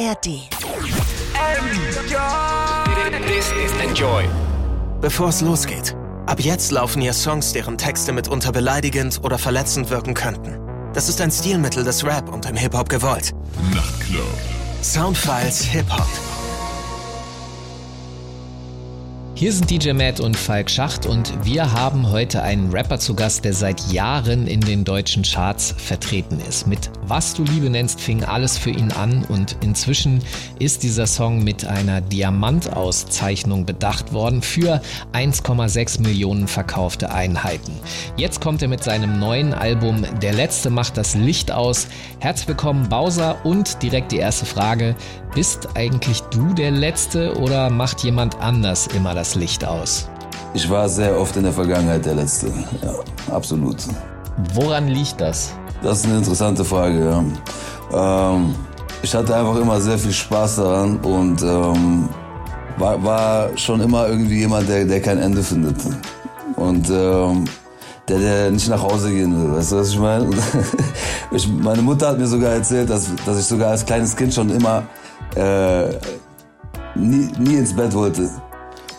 ARD. This is Enjoy. Bevor es losgeht, ab jetzt laufen hier Songs, deren Texte mitunter beleidigend oder verletzend wirken könnten. Das ist ein Stilmittel des Rap und im Hip-Hop gewollt. Nachtclub. Soundfiles Hip-Hop. Hier sind DJ Matt und Falk Schacht und wir haben heute einen Rapper zu Gast, der seit Jahren in den deutschen Charts vertreten ist. Mit Was du Liebe nennst fing alles für ihn an und inzwischen ist dieser Song mit einer Diamantauszeichnung bedacht worden für 1,6 Millionen verkaufte Einheiten. Jetzt kommt er mit seinem neuen Album Der Letzte macht das Licht aus. Herzlich willkommen Bowser und direkt die erste Frage. Bist eigentlich du der Letzte oder macht jemand anders immer das Licht aus? Ich war sehr oft in der Vergangenheit der Letzte. Ja, absolut. Woran liegt das? Das ist eine interessante Frage. Ja. Ähm, ich hatte einfach immer sehr viel Spaß daran und ähm, war, war, schon immer irgendwie jemand, der, der kein Ende findet. Und ähm, der, der nicht nach Hause gehen will. Weißt du, was ich meine? ich, meine Mutter hat mir sogar erzählt, dass, dass ich sogar als kleines Kind schon immer äh, nie, nie ins Bett wollte.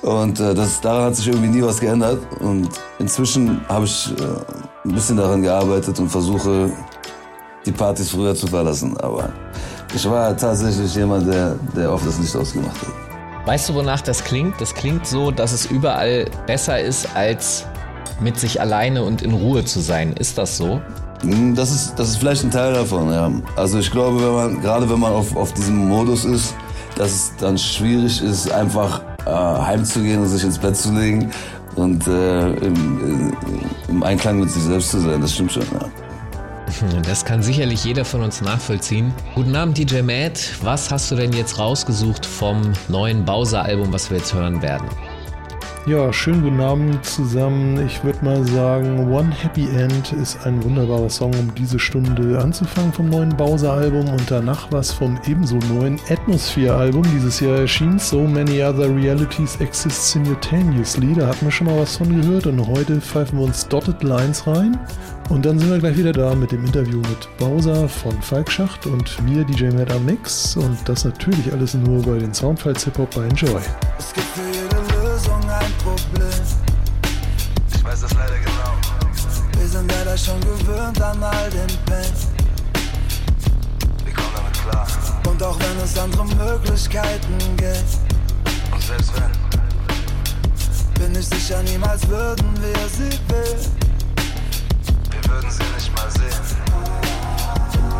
Und äh, das, daran hat sich irgendwie nie was geändert. Und inzwischen habe ich äh, ein bisschen daran gearbeitet und versuche, die Partys früher zu verlassen. Aber ich war tatsächlich jemand, der, der oft das Licht ausgemacht hat. Weißt du, wonach das klingt? Das klingt so, dass es überall besser ist, als mit sich alleine und in Ruhe zu sein. Ist das so? Hm, das ist, das ist vielleicht ein Teil davon, ja. Also ich glaube, wenn man, gerade wenn man auf, auf diesem Modus ist, dass es dann schwierig ist, einfach äh, heimzugehen und sich ins Bett zu legen und äh, im, im, Einklang mit sich selbst zu sein. Das stimmt schon, ja. Das kann sicherlich jeder von uns nachvollziehen. Guten Abend, DJ Matt. Was hast du denn jetzt rausgesucht vom neuen Bowser-Album, was wir jetzt hören werden? Ja, schönen guten Abend zusammen. Ich würde mal sagen, One Happy End ist ein wunderbarer Song, um diese Stunde anzufangen vom neuen Bowser-Album und danach was vom ebenso neuen Atmosphere-Album. Dieses Jahr erschien So Many Other Realities Exist Simultaneously. Da hatten wir schon mal was von gehört und heute pfeifen wir uns Dotted Lines rein. Und dann sind wir gleich wieder da mit dem Interview mit Bowser von Falk Schacht und mir, DJ Matt am Mix. Und das natürlich alles nur bei den Soundfiles Hip-Hop bei Enjoy. Problem. Ich weiß das leider genau. Wir sind leider schon gewöhnt an all den Pain. Wir kommen damit klar. Und auch wenn es andere Möglichkeiten gibt. Und selbst wenn. Bin ich sicher, niemals würden wir sie wählen. Wir würden sie nicht mal sehen.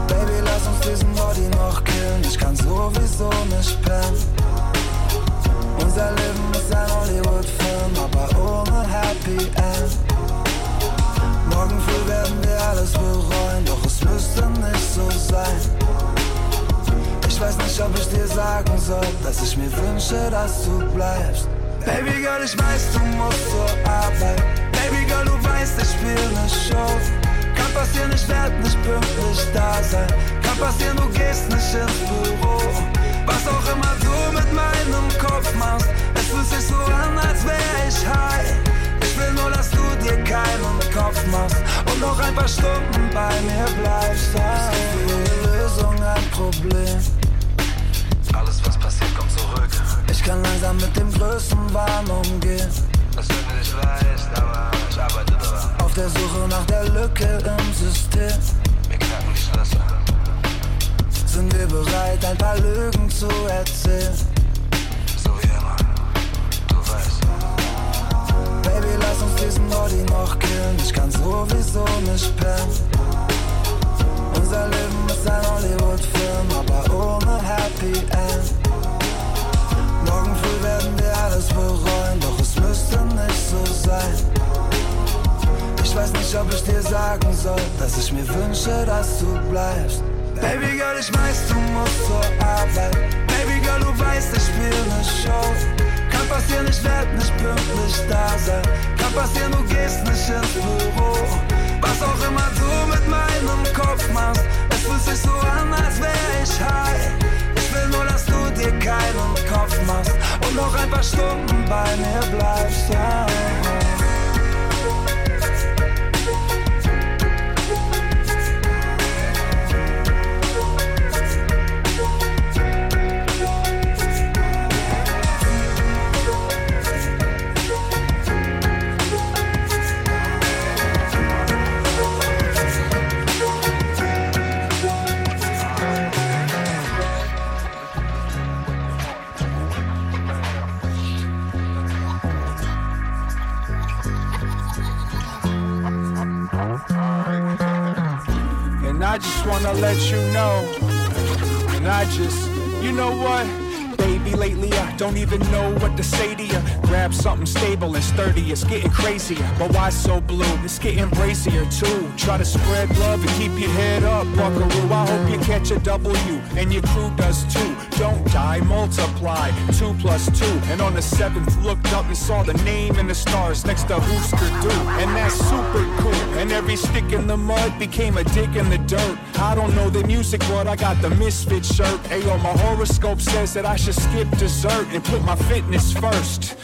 Baby, lass uns diesen Body noch killen. Ich kann sowieso nicht pennen. Unser Leben ist ein Hollywood-Film, aber ohne Happy End. Morgen früh werden wir alles bereuen, doch es müsste nicht so sein. Ich weiß nicht, ob ich dir sagen soll, dass ich mir wünsche, dass du bleibst. Baby Girl, ich weiß, du musst zur Arbeit. Baby Girl, du weißt, ich spiel ne Show. Kann passieren, ich werd nicht pünktlich da sein. Kann passieren, du gehst nicht ins Büro. Was auch immer und noch ein paar Stunden bei mir bleibst. Für jede Lösung ein Problem. Alles, was passiert, kommt zurück. Ich kann langsam mit dem größten Wahn umgehen. Das wird mir nicht leicht, aber ich arbeite daran. Auf der Suche nach der Lücke im System. Wir knacken die Schlösser. Sind wir bereit, ein paar Lügen zu erzählen? Diesen Body noch killen. Ich kann sowieso nicht pennen. Unser Leben ist ein Hollywood-Film, aber ohne Happy End. Morgen früh werden wir alles bereuen, doch es müsste nicht so sein. Ich weiß nicht, ob ich dir sagen soll, dass ich mir wünsche, dass du bleibst. Baby Girl, ich weiß, du musst zur Arbeit. Baby Girl, du weißt, ich spiel ne Show. Kann passieren, ich werd nicht pünktlich da sein. Kann passieren, du gehst nicht ins Büro. Was auch immer du mit meinem Kopf machst, es fühlt sich so an, als wär ich high. Ich will nur, dass du dir keinen Kopf machst und noch ein paar Stunden bei mir bleibst. Ja. Just wanna let you know. And I just, you know what? Baby, lately I don't even know what to say to you. Grab something stable and sturdy, it's getting crazier. But why so blue? It's getting brazier too. Try to spread love and keep your head up, buckaroo. I hope you catch a W and your crew does too. Don't die, multiply. Two plus two. And on the seventh, looked up and saw the name and the stars next to Hoosker Do. And that's super cool. And every stick in the mud became a dick in the dirt. I don't know the music, but I got the misfit shirt. Ayo, my horoscope says that I should skip dessert and put my fitness first.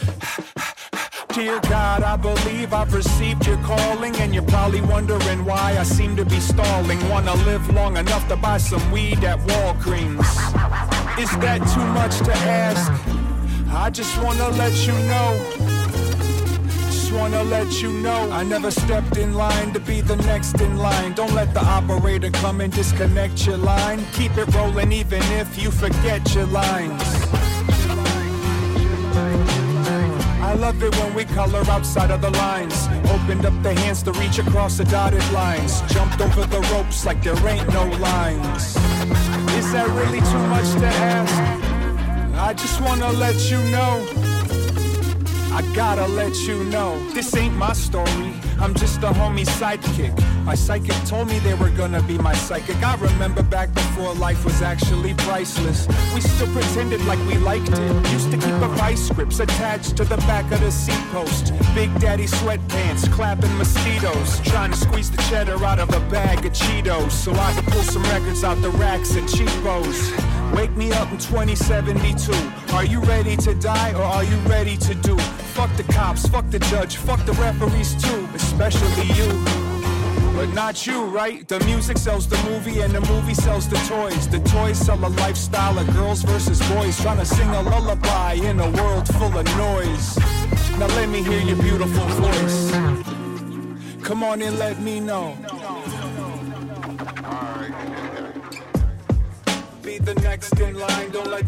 Dear God, I believe I've received your calling, and you're probably wondering why I seem to be stalling. Wanna live long enough to buy some weed at Walgreens. Is that too much to ask? I just wanna let you know. Just wanna let you know I never stepped in line to be the next in line. Don't let the operator come and disconnect your line. Keep it rolling even if you forget your lines. I love it when we color outside of the lines. Opened up the hands to reach across the dotted lines. Jumped over the ropes like there ain't no lines. Is that really too much to ask? I just wanna let you know. I gotta let you know, this ain't my story. I'm just a homie sidekick. My psychic told me they were gonna be my psychic. I remember back before life was actually priceless. We still pretended like we liked it. Used to keep a vice grips attached to the back of the seat post. Big daddy sweatpants, clapping mosquitoes. Trying to squeeze the cheddar out of a bag of Cheetos. So I could pull some records out the racks and cheapos. Wake me up in 2072. Are you ready to die or are you ready to do? Fuck the cops, fuck the judge, fuck the referees too, especially you. But not you, right? The music sells the movie and the movie sells the toys. The toys sell a lifestyle of girls versus boys trying to sing a lullaby in a world full of noise. Now let me hear your beautiful voice. Come on and let me know. The next in line, don't let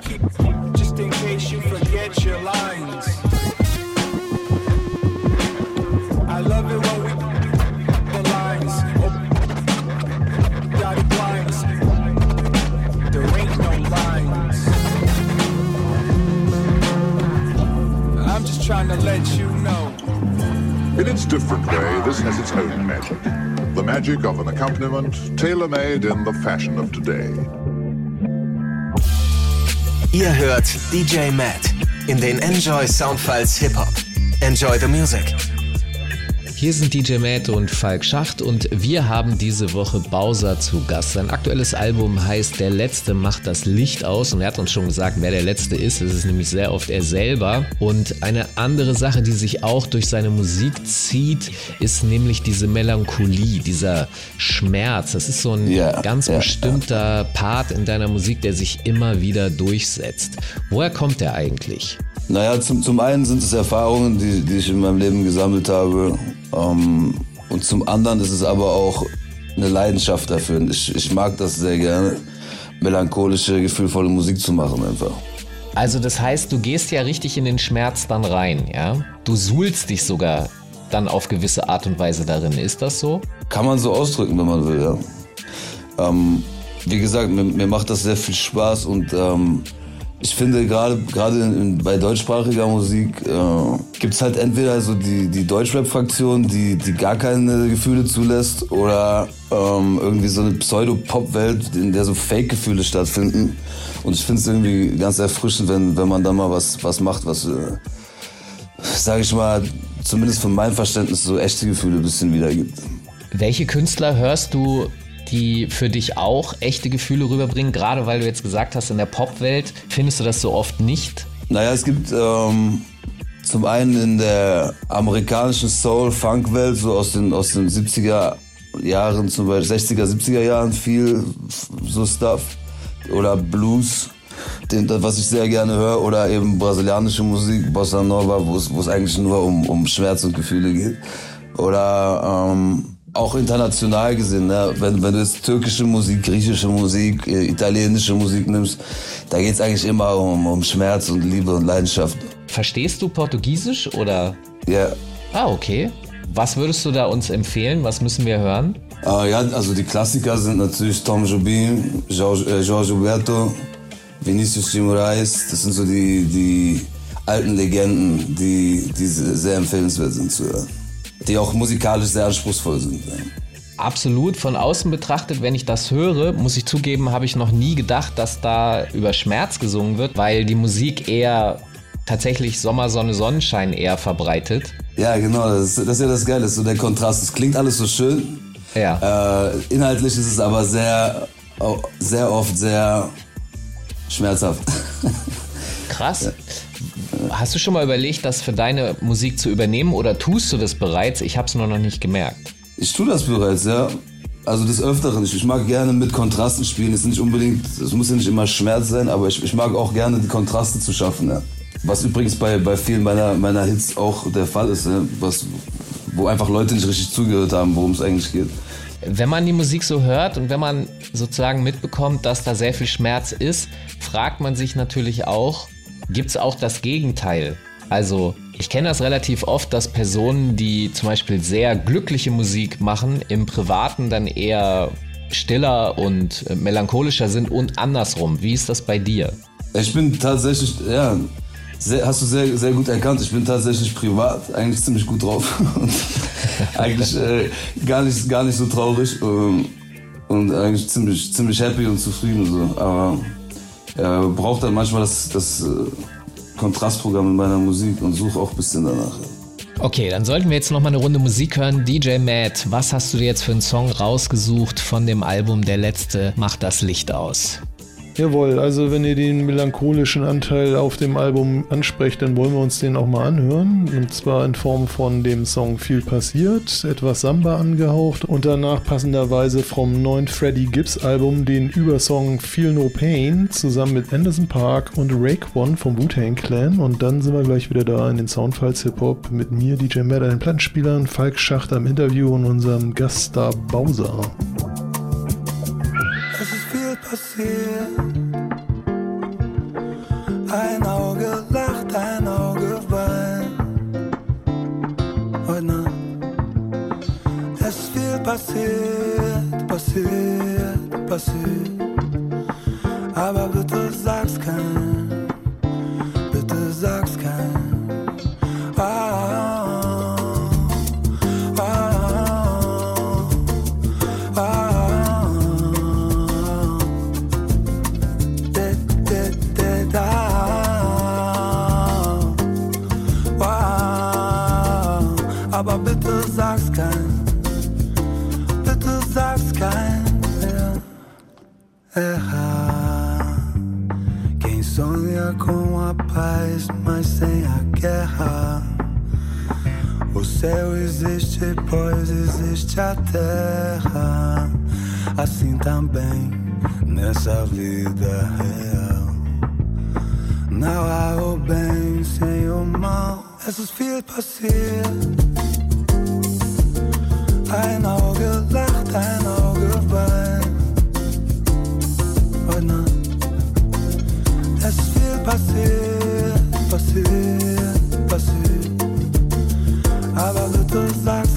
keep just in case you forget your lines. I love it when we the lines oh, dotted blinds. There ain't no lines. I'm just trying to let you know. In its different way, this has its own magic. Magic of an accompaniment tailor-made in the fashion of today. Ihr hört DJ Matt in den Enjoy Soundfiles Hip Hop. Enjoy the music. Hier sind DJ Matt und Falk Schacht und wir haben diese Woche Bowser zu Gast. Sein aktuelles Album heißt Der Letzte macht das Licht aus und er hat uns schon gesagt, wer der Letzte ist. Es ist nämlich sehr oft er selber. Und eine andere Sache, die sich auch durch seine Musik zieht, ist nämlich diese Melancholie, dieser Schmerz. Das ist so ein Ja, ganz ja, bestimmter Part in deiner Musik, der sich immer wieder durchsetzt. Woher kommt der eigentlich? Naja, zum, zum einen sind es Erfahrungen, die, die ich in meinem Leben gesammelt habe. Ähm, und zum anderen ist es aber auch eine Leidenschaft dafür. Ich, ich mag das sehr gerne, melancholische, gefühlvolle Musik zu machen einfach. Also das heißt, du gehst ja richtig in den Schmerz dann rein, ja? Du suhlst dich sogar dann auf gewisse Art und Weise darin. Ist das so? Kann man so ausdrücken, wenn man will, ja. Ähm, wie gesagt, mir, mir macht das sehr viel Spaß und ähm, ich finde gerade gerade bei deutschsprachiger Musik äh, gibt's halt entweder so die, die Deutschrap-Fraktion, die, die gar keine Gefühle zulässt oder ähm, irgendwie so eine Pseudo-Pop-Welt, in der so Fake-Gefühle stattfinden. Und ich finde es irgendwie ganz erfrischend, wenn, wenn man da mal was, was macht, was, äh, sage ich mal, zumindest von meinem Verständnis so echte Gefühle ein bisschen wiedergibt. Welche Künstler hörst du, die für dich auch echte Gefühle rüberbringen? Gerade weil du jetzt gesagt hast, in der Popwelt findest du das so oft nicht. Naja, es gibt ähm, zum einen in der amerikanischen Soul-Funk-Welt, so aus den, aus den 70er Jahren, zum Beispiel 60er, 70er Jahren viel so Stuff. Oder Blues, den, was ich sehr gerne höre. Oder eben brasilianische Musik, Bossa Nova, wo es eigentlich nur um, um Schmerz und Gefühle geht. Oder ähm, auch international gesehen, ne? wenn, wenn du jetzt türkische Musik, griechische Musik, äh, italienische Musik nimmst, da geht's eigentlich immer um, um Schmerz und Liebe und Leidenschaft. Verstehst du Portugiesisch oder? Ja, Ah, okay. Was würdest du da uns empfehlen? Was müssen wir hören? Äh, ja, also die Klassiker sind natürlich Tom Jobim, Jorge, äh, Jorge Huberto, Vinicius de Moraes. Das sind so die, die alten Legenden, die, die sehr empfehlenswert sind zu hören. Die auch musikalisch sehr anspruchsvoll sind. Absolut. Von außen betrachtet, wenn ich das höre, muss ich zugeben, habe ich noch nie gedacht, dass da über Schmerz gesungen wird, weil die Musik eher tatsächlich Sommer, Sonne, Sonnenschein eher verbreitet. Ja, genau. Das, das ist ja das Geile, so der Kontrast. Es klingt alles so schön. Ja. Äh, inhaltlich ist es aber sehr, sehr oft sehr schmerzhaft. Krass. Ja. Hast du schon mal überlegt, das für deine Musik zu übernehmen oder tust du das bereits? Ich habe es nur noch nicht gemerkt. Ich tue das bereits, ja. Also des Öfteren. Ich, ich mag gerne mit Kontrasten spielen. Es ist nicht unbedingt, es muss ja nicht immer Schmerz sein, aber ich, ich mag auch gerne die Kontraste zu schaffen, ja. Was übrigens bei, bei vielen meiner, meiner Hits auch der Fall ist, ja. Was, wo einfach Leute nicht richtig zugehört haben, worum es eigentlich geht. Wenn man die Musik so hört und wenn man sozusagen mitbekommt, dass da sehr viel Schmerz ist, fragt man sich natürlich auch, gibt es auch das Gegenteil? Also ich kenne das relativ oft, dass Personen, die zum Beispiel sehr glückliche Musik machen, im Privaten dann eher stiller und äh, melancholischer sind und andersrum. Wie ist das bei dir? Ich bin tatsächlich, ja, sehr, hast du sehr, sehr gut erkannt. Ich bin tatsächlich privat eigentlich ziemlich gut drauf. eigentlich äh, gar, nicht, gar nicht so traurig ähm, und eigentlich ziemlich, ziemlich happy und zufrieden. So. Aber ja, braucht dann manchmal das, das äh, Kontrastprogramm in meiner Musik und suche auch ein bisschen danach. Okay, dann sollten wir jetzt noch mal eine Runde Musik hören. DJ Matt, was hast du dir jetzt für einen Song rausgesucht von dem Album Der letzte macht das Licht aus? Jawohl, also wenn ihr den melancholischen Anteil auf dem Album ansprecht, dann wollen wir uns den auch mal anhören. Und zwar in Form von dem Song Viel passiert, etwas Samba angehaucht und danach passenderweise vom neuen Freddie Gibbs Album den Übersong Feel No Pain zusammen mit Anderson Park und Rake One vom Wu-Tang Clan. Und dann sind wir gleich wieder da in den Soundfiles Hip-Hop mit mir, DJ Matt, den Plattenspielern, Falk Schacht am Interview und unserem Gaststar Bowser. Ein Auge lacht, ein Auge weint. Heute Nacht. Es viel passiert, passiert, passiert. Existe, pois existe a terra. Assim também nessa vida real. Não há o bem sem o mal. Es ist viel passiert. Ein Auge lacht, ein Auge weint. Heute Nacht. Es ist viel passiert, passiert, passiert. Aber bitte sag's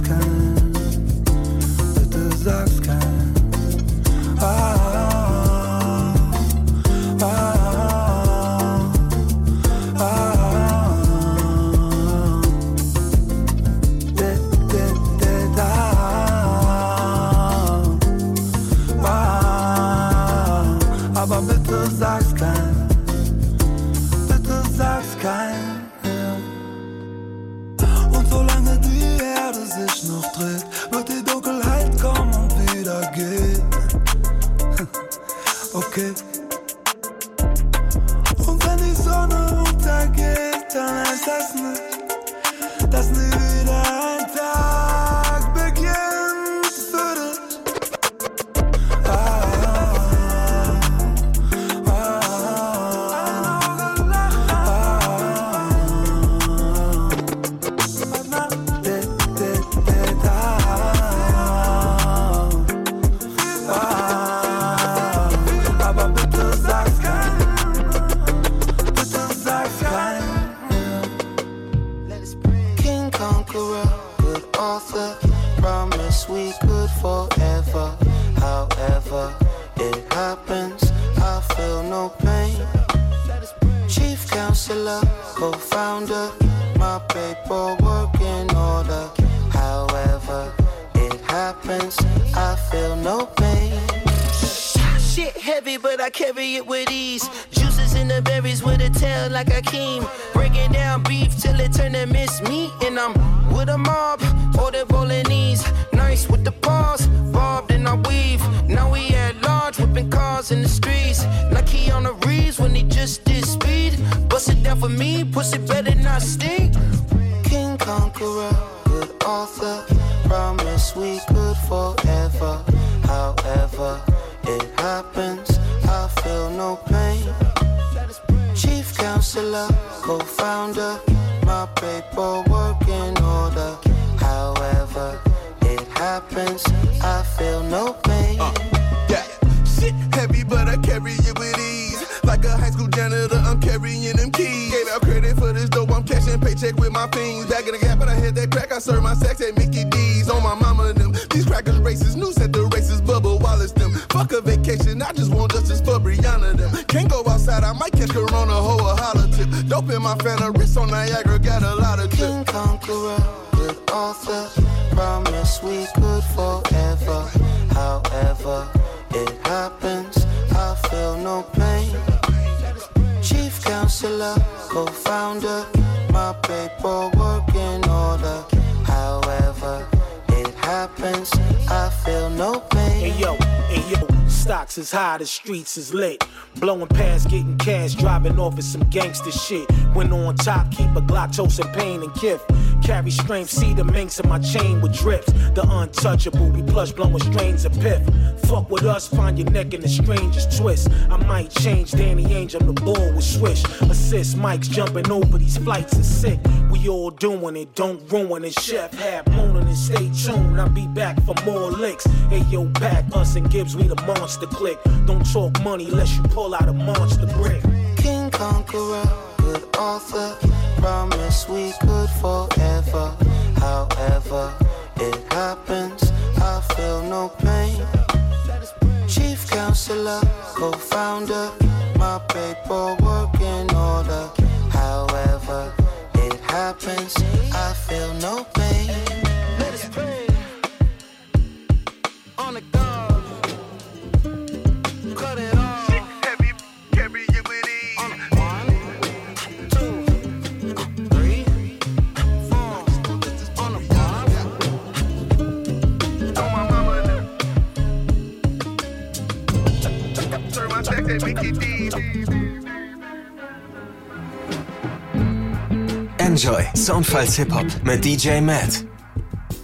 And I'm with a mob, order bolognese. Nice with the paws, bobbed and I weave. Now we at large, whipping cars in the streets. Like he on the Reeves when he just did speed. Bust it down for me, pussy better not stink. King Conqueror, good author. Promise we could forever. However, it happens, I feel no pain. Chief counselor, co founder, my paperwork in order. However, it happens, I feel no pain. Uh, yeah, shit heavy, but I carry it with ease. Like a high school janitor, I'm carrying them keys. Gave out credit for this dope, I'm cashing paycheck with my fiends. Back in the gap, but I hit that crack, I serve my sex at Mickey D's. On my mama and them, these crackers racist, news at the races, Bubba Wallace them. Fuck a vacation, I just want justice for. Can't go outside, I might catch Corona, hoe a holler tip. Dope in my fan, wrist on Niagara, got a lot of tip. King Conqueror, good author. Promise we could forever. However, it happens, I feel no pain. Chief counselor, co founder, my paperwork in order. However, it happens, I feel no pain. Hey yo, stocks is high, the streets is lit. Blowing past, getting cash, driving off of some gangster shit. When on top, keep a Glock, toasting pain and gift. Carry strength, see the minks in my chain with drips. The untouchable, we plush blowing strains of piff. Fuck with us, find your neck in the strangest twist. I might change Danny Angel, the ball with swish. Assist Mike's jumping over these flights is sick. We all doing it, don't ruin it. Chef hat moaning and stay tuned. I'll be back for more licks. Hey yo, back us and Gibbs, we the monster click. Don't talk money unless you pull out a monster brick. King Conqueror, good author. Promise we could forever. However, it happens, I feel no pain. Chief counselor, co founder, my paperwork Enjoy Soundfiles Hip Hop mit DJ Matt.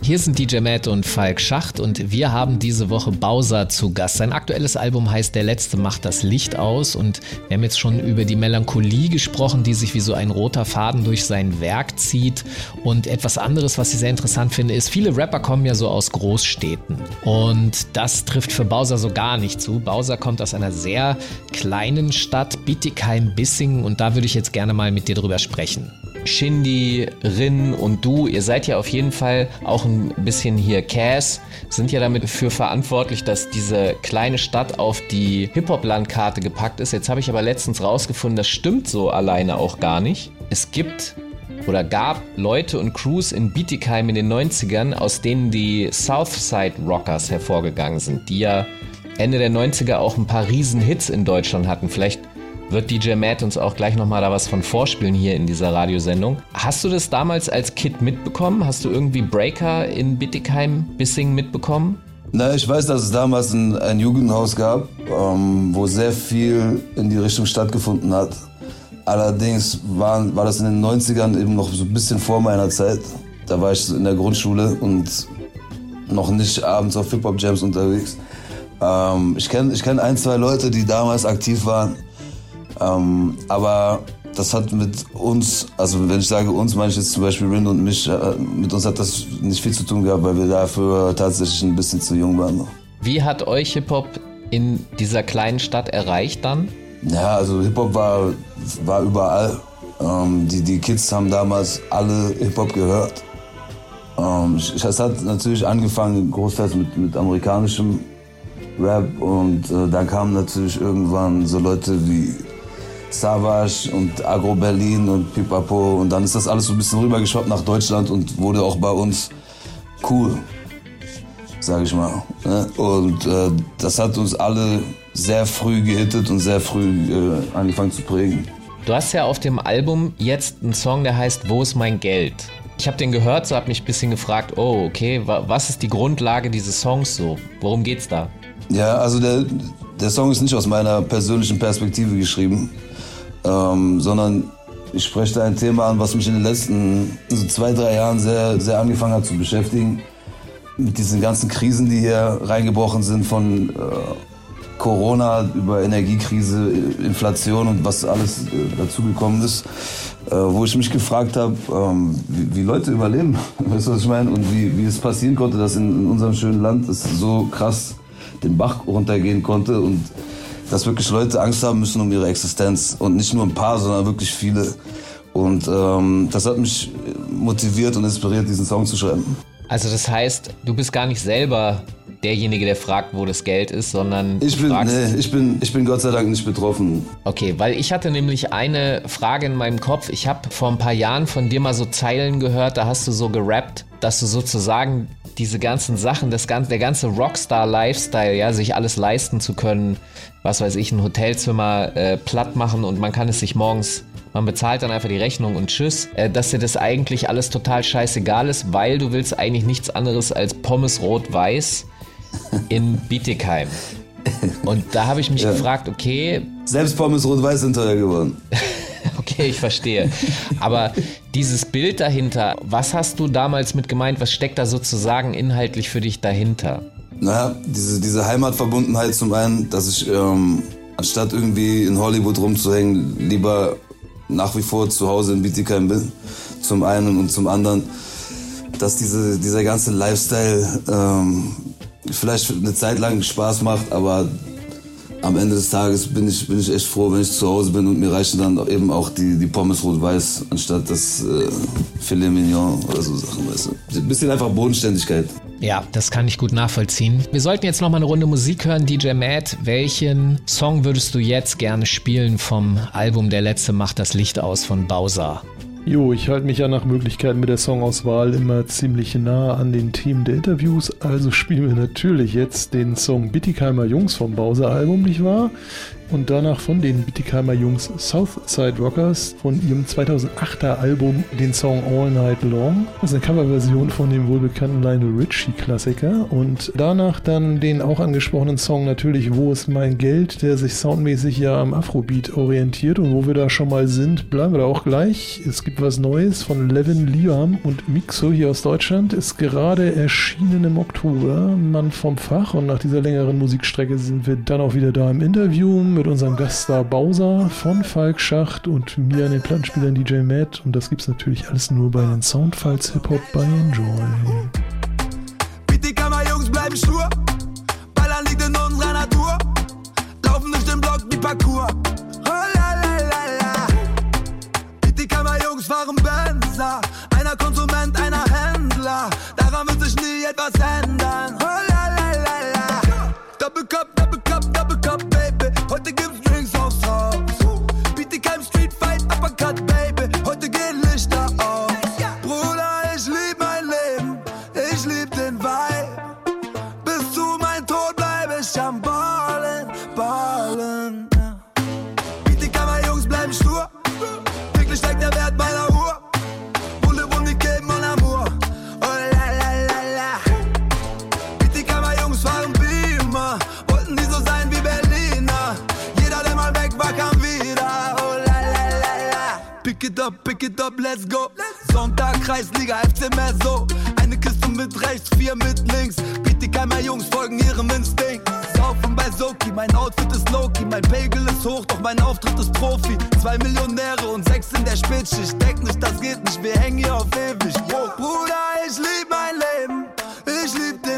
Hier sind DJ Matt und Falk Schacht und wir haben diese Woche Bowser zu Gast. Sein aktuelles Album heißt Der Letzte macht das Licht aus und wir haben jetzt schon über die Melancholie gesprochen, die sich wie so ein roter Faden durch sein Werk zieht. Und etwas anderes, was ich sehr interessant finde, ist, viele Rapper kommen ja so aus Großstädten und das trifft für Bowser so gar nicht zu. Bowser kommt aus einer sehr kleinen Stadt, Bietigheim-Bissingen und da würde ich jetzt gerne mal mit dir drüber sprechen. Shindy, Rin und du, ihr seid ja auf jeden Fall auch ein bisschen hier Cass, sind ja damit für verantwortlich, dass diese kleine Stadt auf die Hip-Hop-Landkarte gepackt ist. Jetzt habe ich aber letztens rausgefunden, das stimmt so alleine auch gar nicht. Es gibt oder gab Leute und Crews in Bietigheim in den 90ern, aus denen die Southside Rockers hervorgegangen sind, die ja Ende der 90er auch ein paar Riesen-Hits in Deutschland hatten. Vielleicht wird DJ Matt uns auch gleich nochmal da was von vorspielen hier in dieser Radiosendung. Hast du das damals als Kid mitbekommen? Hast du irgendwie Breaker in Bittigheim, Bissing mitbekommen? Na, ich weiß, dass es damals ein, ein Jugendhaus gab, ähm, wo sehr viel in die Richtung stattgefunden hat. Allerdings waren, war das in den 90ern eben noch so ein bisschen vor meiner Zeit. Da war ich in der Grundschule und noch nicht abends auf Hip-Hop-Jams unterwegs. Ähm, ich kenne ich kenn ein, zwei Leute, die damals aktiv waren. Ähm, aber das hat mit uns, also wenn ich sage uns, meine ich jetzt zum Beispiel Rin und mich, äh, mit uns hat das nicht viel zu tun gehabt, weil wir dafür tatsächlich ein bisschen zu jung waren. Wie hat euch Hip-Hop in dieser kleinen Stadt erreicht dann? Ja, also Hip-Hop war, war überall. Ähm, die, die Kids haben damals alle Hip-Hop gehört. Ähm, es hat natürlich angefangen großteils mit, mit amerikanischem Rap und äh, dann kamen natürlich irgendwann so Leute wie Savage und Agro Berlin und Pipapo und dann ist das alles so ein bisschen rübergeschwappt nach Deutschland und wurde auch bei uns cool, sag ich mal. Ne? Und äh, das hat uns alle sehr früh gehittet und sehr früh äh, angefangen zu prägen. Du hast ja auf dem Album jetzt einen Song, der heißt Wo ist mein Geld? Ich habe den gehört, so habe mich ein bisschen gefragt, oh, okay, wa was ist die Grundlage dieses Songs so? Worum geht's da? Ja, also der, der Song ist nicht aus meiner persönlichen Perspektive geschrieben, ähm, sondern ich spreche da ein Thema an, was mich in den letzten so zwei, drei Jahren sehr, sehr angefangen hat zu beschäftigen. Mit diesen ganzen Krisen, die hier reingebrochen sind, von äh, Corona über Energiekrise, Inflation und was alles äh, dazugekommen ist, äh, wo ich mich gefragt habe, ähm, wie, wie, Leute überleben, weißt du, was ich meine? Und wie, wie es passieren konnte, dass in, in unserem schönen Land es so krass den Bach runtergehen konnte und dass wirklich Leute Angst haben müssen um ihre Existenz und nicht nur ein paar, sondern wirklich viele. Und ähm, das hat mich motiviert und inspiriert, diesen Song zu schreiben. Also das heißt, du bist gar nicht selber derjenige, der fragt, wo das Geld ist, sondern ich bin, nee, ich bin, ich bin Gott sei Dank nicht betroffen. Okay, weil ich hatte nämlich eine Frage in meinem Kopf. Ich habe vor ein paar Jahren von dir mal so Zeilen gehört, da hast du so gerappt, dass du sozusagen diese ganzen Sachen, das ganze, der ganze Rockstar-Lifestyle, ja, sich alles leisten zu können, was weiß ich, ein Hotelzimmer äh, platt machen und man kann es sich morgens man bezahlt dann einfach die Rechnung und tschüss, äh, dass dir das eigentlich alles total scheißegal ist, weil du willst eigentlich nichts anderes als Pommes rot-weiß in Bietigheim. Und da habe ich mich ja. gefragt, okay. Selbst Pommes rot-weiß sind teuer geworden. okay, ich verstehe. Aber dieses Bild dahinter, was hast du damals mit gemeint? Was steckt da sozusagen inhaltlich für dich dahinter? Naja, diese, diese Heimatverbundenheit zum einen, dass ich ähm, anstatt irgendwie in Hollywood rumzuhängen, lieber nach wie vor zu Hause in Bietigheim bin. Zum einen und zum anderen, dass diese, dieser ganze Lifestyle ähm, vielleicht eine Zeit lang Spaß macht, aber am Ende des Tages bin ich, bin ich echt froh, wenn ich zu Hause bin und mir reichen dann eben auch die, die Pommes rot-weiß anstatt das äh, Filet Mignon oder so Sachen, weißt du. Ein bisschen einfach Bodenständigkeit. Ja, das kann ich gut nachvollziehen. Wir sollten jetzt noch mal eine Runde Musik hören. DJ Matt, welchen Song würdest du jetzt gerne spielen vom Album Der Letzte macht das Licht aus von Bowser? Jo, ich halte mich ja nach Möglichkeiten mit der Songauswahl immer ziemlich nah an den Themen der Interviews, also spielen wir natürlich jetzt den Song Bittigheimer Jungs vom Bowser-Album, nicht wahr? Und danach von den Bietigheimer Jungs Southside Rockers von ihrem 2008er Album den Song All Night Long. Das ist eine Coverversion von dem wohlbekannten Lionel Richie Klassiker und danach dann den auch angesprochenen Song natürlich Wo ist mein Geld, der sich soundmäßig ja am Afrobeat orientiert und wo wir da schon mal sind, bleiben wir da auch gleich. Es gibt was Neues von Levin Liam und Mixo hier aus Deutschland, ist gerade erschienen im Oktober, Mann vom Fach und nach dieser längeren Musikstrecke sind wir dann auch wieder da im Interview mit unserem Gaststar Bowser von Falk Schacht und mir an den Plattenspielern DJ Matt. Und das gibt's natürlich alles nur bei den Soundfiles Hip Hop bei Enjoy. Bitte Kammer Jungs bleiben stur. Ballern liegt in unserer Natur. Laufen durch den Block wie Parkour. Oh la la la la. Bitte Kammer Jungs fahren Benzer. Einer Konsument, einer Händler. Daran wird sich nie etwas ändern. Oh la la la la. Double Baby. Heute pick it up, let's go. Sonntag, Kreisliga, FC Meso. Eine Kiste mit rechts, vier mit links. Bitte Kammer, Jungs folgen ihrem Instinkt. Saufen bei Soki, mein Outfit ist Loki. Mein Pegel ist hoch, doch mein Auftritt ist Profi. Zwei Millionäre und sechs in der Spätschicht. Deck nicht, das geht nicht, wir hängen hier auf ewig. Wow. Bruder, ich lieb mein Leben. Ich lieb den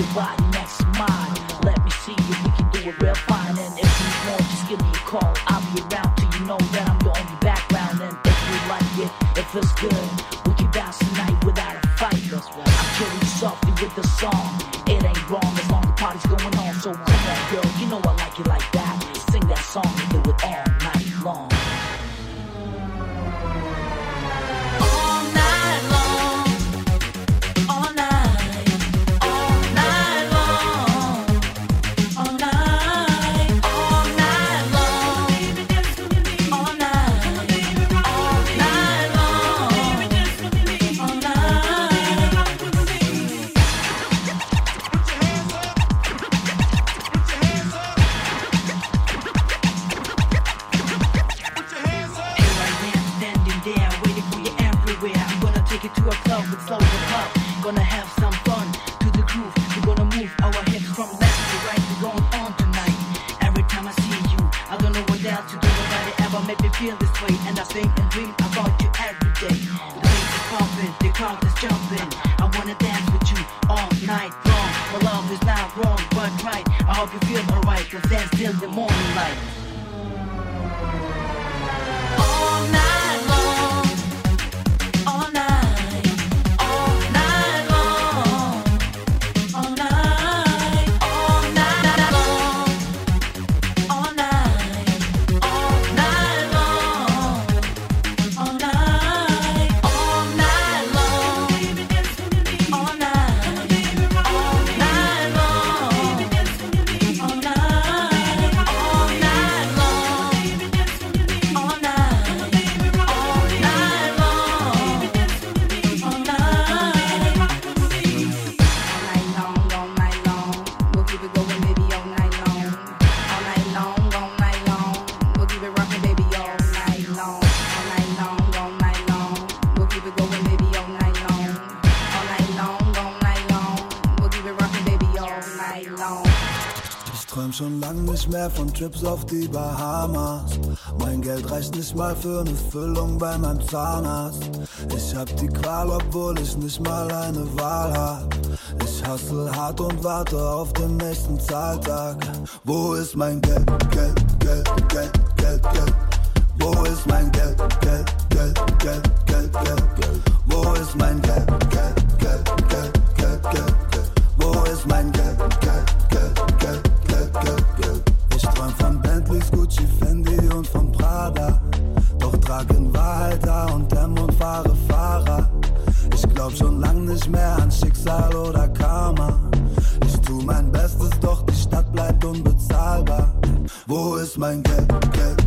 your body next to mine. Let me see if we can do it real fine. And if you want, just give me a call. I'll be around till you know that I'm your only background. And if you like it, it feels good. We can bounce tonight without a fight. I'm killing softly with the song. Mehr von Trips auf die Bahamas. Mein Geld reicht nicht mal für eine Füllung bei meinem Zahnarzt. Ich hab die Qual, obwohl ich nicht mal eine Wahl hab. Ich hustle hart und warte auf den nächsten Zahltag. Wo ist mein Geld, Geld, Geld, Geld, Geld, Geld? Wo ist mein Geld, Geld, Geld, Geld, Geld, Geld, Geld? Wo ist mein Geld, Geld, Geld, Geld, Geld, Geld, Geld? Wo ist mein Geld, Geld, Geld, Geld, Geld, Geld, Geld? Träum von Bentleys, Gucci, Fendi und von Prada. Doch trag in Wahrheit A und M und fahre Fahrrad. Ich glaub schon lang nicht mehr an Schicksal oder Karma. Ich tu mein Bestes, doch die Stadt bleibt unbezahlbar. Wo ist mein Geld, Geld,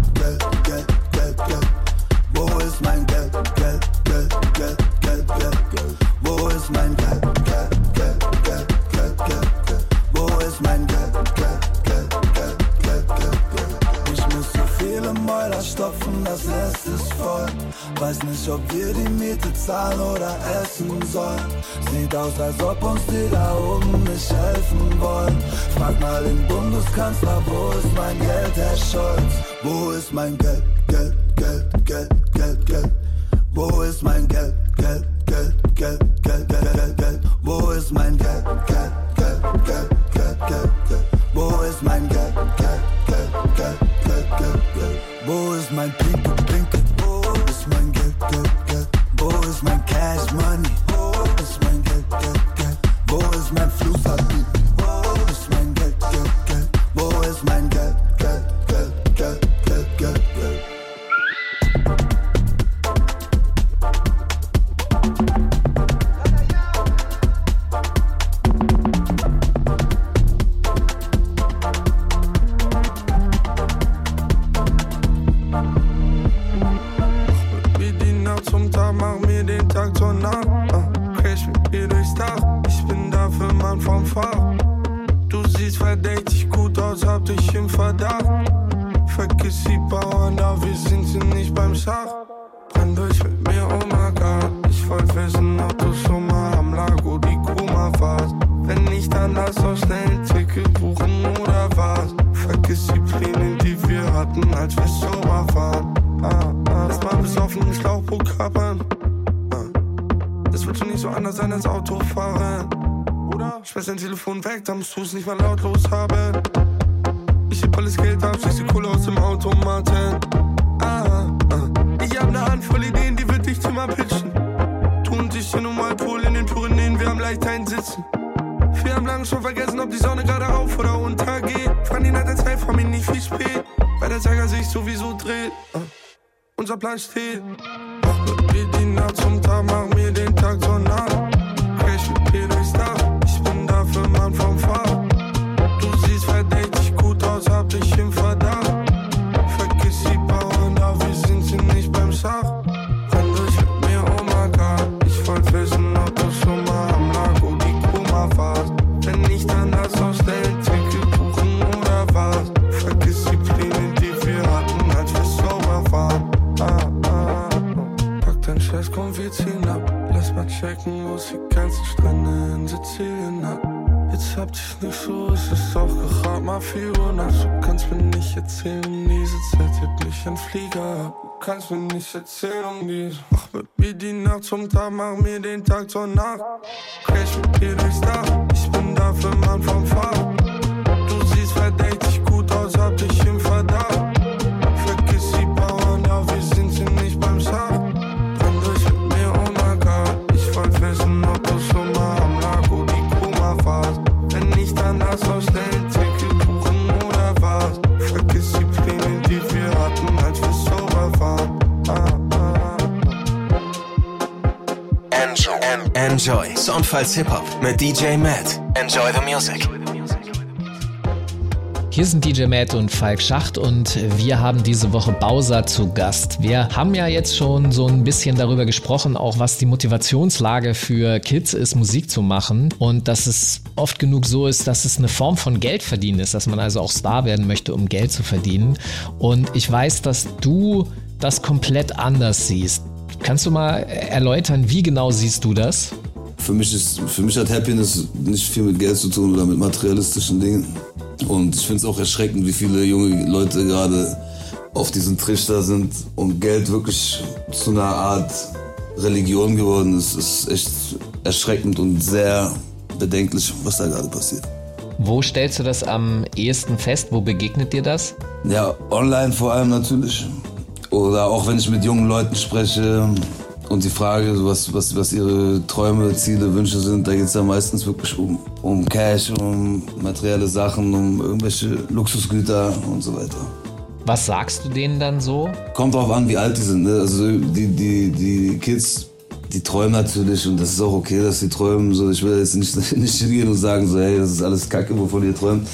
nicht, ob wir die Miete zahlen oder essen sollen. Sieht aus, als ob uns die da oben nicht helfen wollen. Frag mal den Bundeskanzler, wo ist mein Geld, Herr Scholz? Wo ist mein Geld, Geld, Geld, Geld, Geld, Geld? Wo ist mein Geld, Geld, Geld, Geld, Geld, Geld, Geld, Geld? Wo ist mein Geld, Geld, Geld, Geld, Geld, Geld, Geld? Wo ist mein Geld, Geld, Geld, Geld, Geld, Geld, Geld? Wo ist mein Pinke, Pinke? Wo ist mein Geld, Geld, Geld? Wo ist mein Cash Money? Wo ist mein Geld, Geld, Geld? Wo ist mein Fluss, Zeiger sich sowieso dreht. Uh, unser Plan steht. Mach mit die Nacht zum Tag, mach Habt ich's nicht so, es ist auch gerade mal 4 Uhr nachts. Du kannst mir nicht erzählen, diese Zeit hebt mich ein Flieger ab. Du kannst mir nicht erzählen, um. Mach mit mir die Nacht zum Tag, mach mir den Tag zur Nacht. Crash mit dir durchs Dach, ich bin dafür Mann vom Fahrrad. Du siehst verdächtig gut aus, hab dich schnell Ticket buchen oder was. Vergiss die die wir hatten, als wir sober waren. Ah. Enjoy. Enjoy. Soundfiles Hip-Hop mit DJ Matt. Enjoy the music. Hier sind DJ Matt und Falk Schacht und wir haben diese Woche Bowser zu Gast. Wir haben ja jetzt schon so ein bisschen darüber gesprochen, auch was die Motivationslage für Kids ist, Musik zu machen und dass es oft genug so ist, dass es eine Form von Geldverdienen ist, dass man also auch Star werden möchte, um Geld zu verdienen. Und ich weiß, dass du das komplett anders siehst. Kannst du mal erläutern, wie genau siehst du das? Für mich, ist, für mich hat Happiness nicht viel mit Geld zu tun oder mit materialistischen Dingen. Und ich finde es auch erschreckend, wie viele junge Leute gerade auf diesen Trichter sind und Geld wirklich zu einer Art Religion geworden ist. Es ist echt erschreckend und sehr bedenklich, was da gerade passiert. Wo stellst du das am ehesten fest? Wo begegnet dir das? Ja, online vor allem natürlich. Oder auch wenn ich mit jungen Leuten spreche und die Frage, was, was, was ihre Träume, Ziele, Wünsche sind, da geht es ja meistens wirklich um, um Cash, um materielle Sachen, um irgendwelche Luxusgüter und so weiter. Was sagst du denen dann so? Kommt drauf an, wie alt die sind. Ne? Also die, die, die Kids, die träumen natürlich und das ist auch okay, dass sie träumen. So, ich will jetzt nicht, nicht hingehen und sagen, so, hey, das ist alles Kacke, wovon ihr träumt.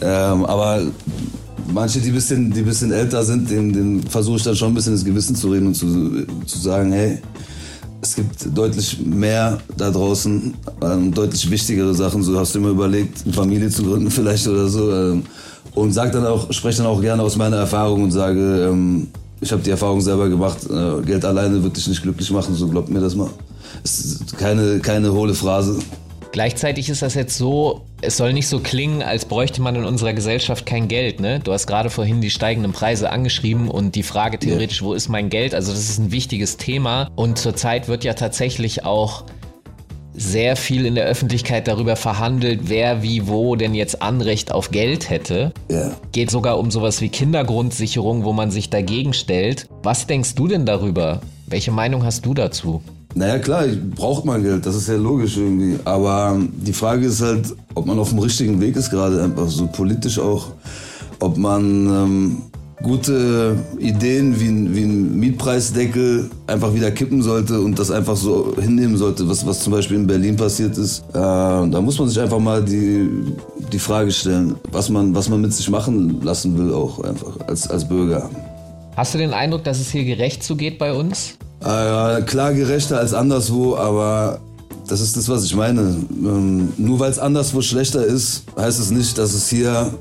Ähm, aber manche, die bisschen, die bisschen älter sind, denen, denen versuche ich dann schon ein bisschen ins Gewissen zu reden und zu, zu sagen, hey, es gibt deutlich mehr da draußen, ähm, deutlich wichtigere Sachen. So hast du immer überlegt, eine Familie zu gründen vielleicht oder so. Ähm, und sag dann auch, spreche dann auch gerne aus meiner Erfahrung und sage, ähm, ich habe die Erfahrung selber gemacht, äh, Geld alleine wird dich nicht glücklich machen, so glaubt mir das mal. Es ist keine, keine hohle Phrase. Gleichzeitig ist das jetzt so, es soll nicht so klingen, als bräuchte man in unserer Gesellschaft kein Geld. Ne? Du hast gerade vorhin die steigenden Preise angeschrieben und die Frage theoretisch, wo ist mein Geld? Also das ist ein wichtiges Thema und zurzeit wird ja tatsächlich auch sehr viel in der Öffentlichkeit darüber verhandelt, wer wie wo denn jetzt Anrecht auf Geld hätte. Ja. Geht sogar um sowas wie Kindergrundsicherung, wo man sich dagegen stellt. Was denkst du denn darüber? Welche Meinung hast du dazu? Naja, klar, braucht man Geld, das ist ja logisch irgendwie. Aber die Frage ist halt, ob man auf dem richtigen Weg ist, gerade einfach so politisch auch. Ob man ähm, gute Ideen wie ein, wie ein Mietpreisdeckel einfach wieder kippen sollte und das einfach so hinnehmen sollte, was, was zum Beispiel in Berlin passiert ist. Äh, da muss man sich einfach mal die, die Frage stellen, was man, was man mit sich machen lassen will, auch einfach als, als Bürger. Hast du den Eindruck, dass es hier gerecht zugeht bei uns? Äh, klar gerechter als anderswo, aber das ist das, was ich meine. Ähm, nur weil es anderswo schlechter ist, heißt es nicht, dass es hier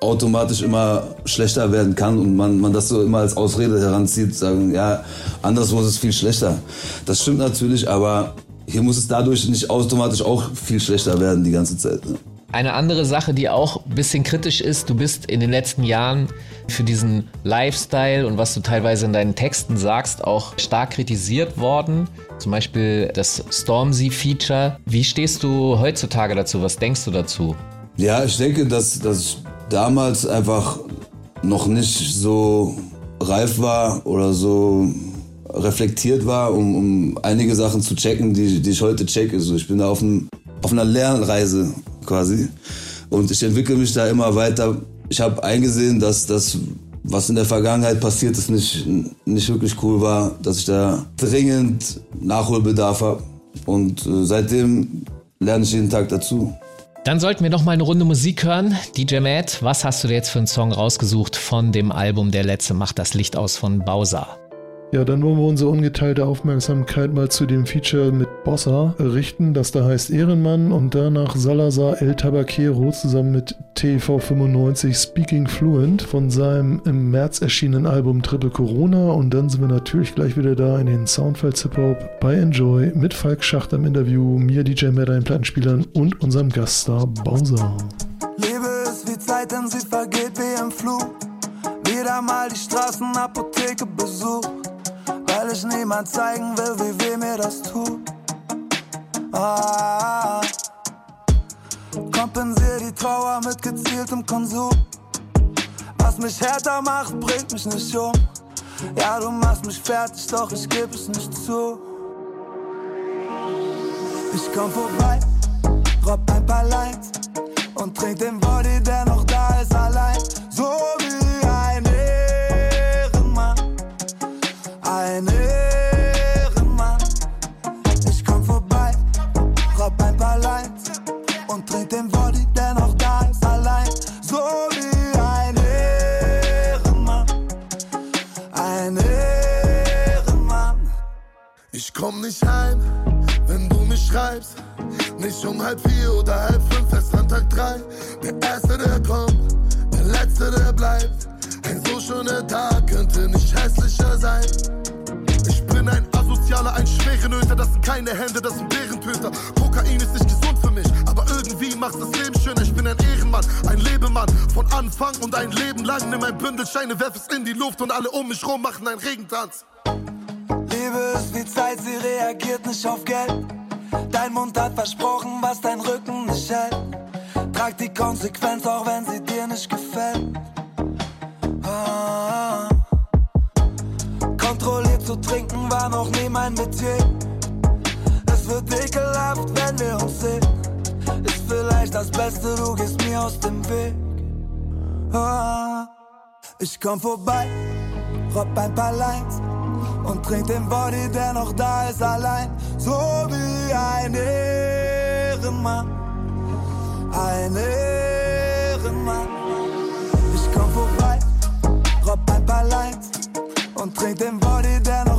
automatisch immer schlechter werden kann und man, man das so immer als Ausrede heranzieht, sagen, ja, anderswo ist es viel schlechter. Das stimmt natürlich, aber hier muss es dadurch nicht automatisch auch viel schlechter werden die ganze Zeit. Ne? Eine andere Sache, die auch ein bisschen kritisch ist, du bist in den letzten Jahren für diesen Lifestyle und was du teilweise in deinen Texten sagst, auch stark kritisiert worden. Zum Beispiel das Stormzy-Feature. Wie stehst du heutzutage dazu? Was denkst du dazu? Ja, ich denke, dass, ich damals einfach noch nicht so reif war oder so reflektiert war, um, um einige Sachen zu checken, die, die ich heute checke. Also ich bin da auf einem auf einer Lernreise quasi. Und ich entwickle mich da immer weiter. Ich habe eingesehen, dass das, was in der Vergangenheit passiert ist, nicht, nicht wirklich cool war, dass ich da dringend Nachholbedarf habe. Und äh, seitdem lerne ich jeden Tag dazu. Dann sollten wir noch mal eine Runde Musik hören. DJ Matt, was hast du dir jetzt für einen Song rausgesucht von dem Album Der Letzte macht das Licht aus von Bowser? Ja, dann wollen wir unsere ungeteilte Aufmerksamkeit mal zu dem Feature mit Bossa richten, das da heißt Ehrenmann und danach Salazar El Tabaquero zusammen mit TV95 Speaking Fluent von seinem im März erschienenen Album Triple Corona und dann sind wir natürlich gleich wieder da in den Soundfiles Hip Hop bei Enjoy mit Falk Schacht am Interview, mir DJ Meta in Plattenspielern und unserem Gaststar Bowser. Liebe ist wie Zeit, denn sie vergeht wie im Flug. Wieder mal die Straßenapotheke besucht ich niemand zeigen will, wie weh mir das tut. Ah, kompensier die Trauer mit gezieltem Konsum. Was mich härter macht, bringt mich nicht um. Ja, du machst mich fertig, doch ich geb es nicht zu. Ich komm vorbei, robb ein paar Lines und trink den Body, der noch da ist, allein. Komm nicht heim, wenn du mich schreibst. Nicht um halb vier oder halb fünf, erst an Tag drei. Der erste, der kommt, der letzte, der bleibt. Ein so schöner Tag könnte nicht hässlicher sein. Ich bin ein Asozialer, ein Schwerenöter, das sind keine Hände, das sind Bärentöter. Kokain ist nicht gesund für mich, aber irgendwie macht das Leben schöner. Ich bin ein Ehrenmann, ein Lebemann von Anfang und ein Leben lang. Nimm ein Bündel Scheine, werf es in die Luft und alle um mich rum machen einen Regentanz. Zeit, sie reagiert nicht auf Geld. Dein Mund hat versprochen, was dein Rücken nicht hält. Trag die Konsequenz, auch wenn sie dir nicht gefällt. Ah, kontrolliert zu trinken war noch nie mein Metier. Es wird ekelhaft, wenn wir uns sehen. Ist vielleicht das Beste, du gehst mir aus dem Weg. Ah, ich komm vorbei, robb ein paar Lines und trink den Body, der noch da ist, allein. So wie ein Ehrenmann, ein Ehrenmann. Ich komm vorbei, robb ein paar Lines und trink den Body, der noch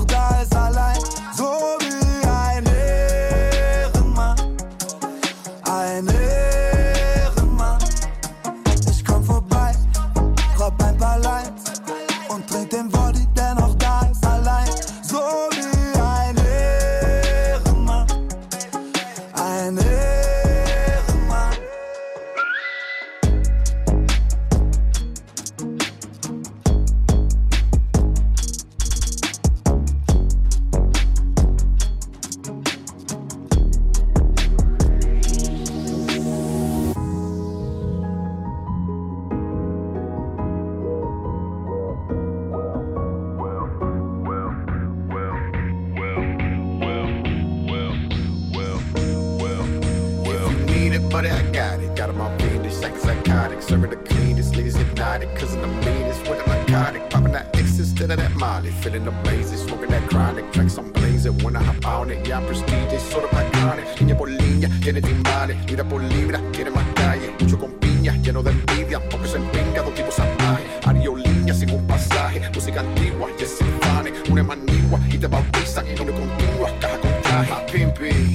Prestigious, sort of iconic. Línea por línea, tiene timbales. Libra por libra, tiene más calle. Mucho con piña, lleno de envidia. Porque se empinga, dos tipos salvajes. Aerolínea sin un pasaje. Música antigua, yes, symphonic. Una manigua y te bautizan. Y no continua, caja con traje. Pimpy,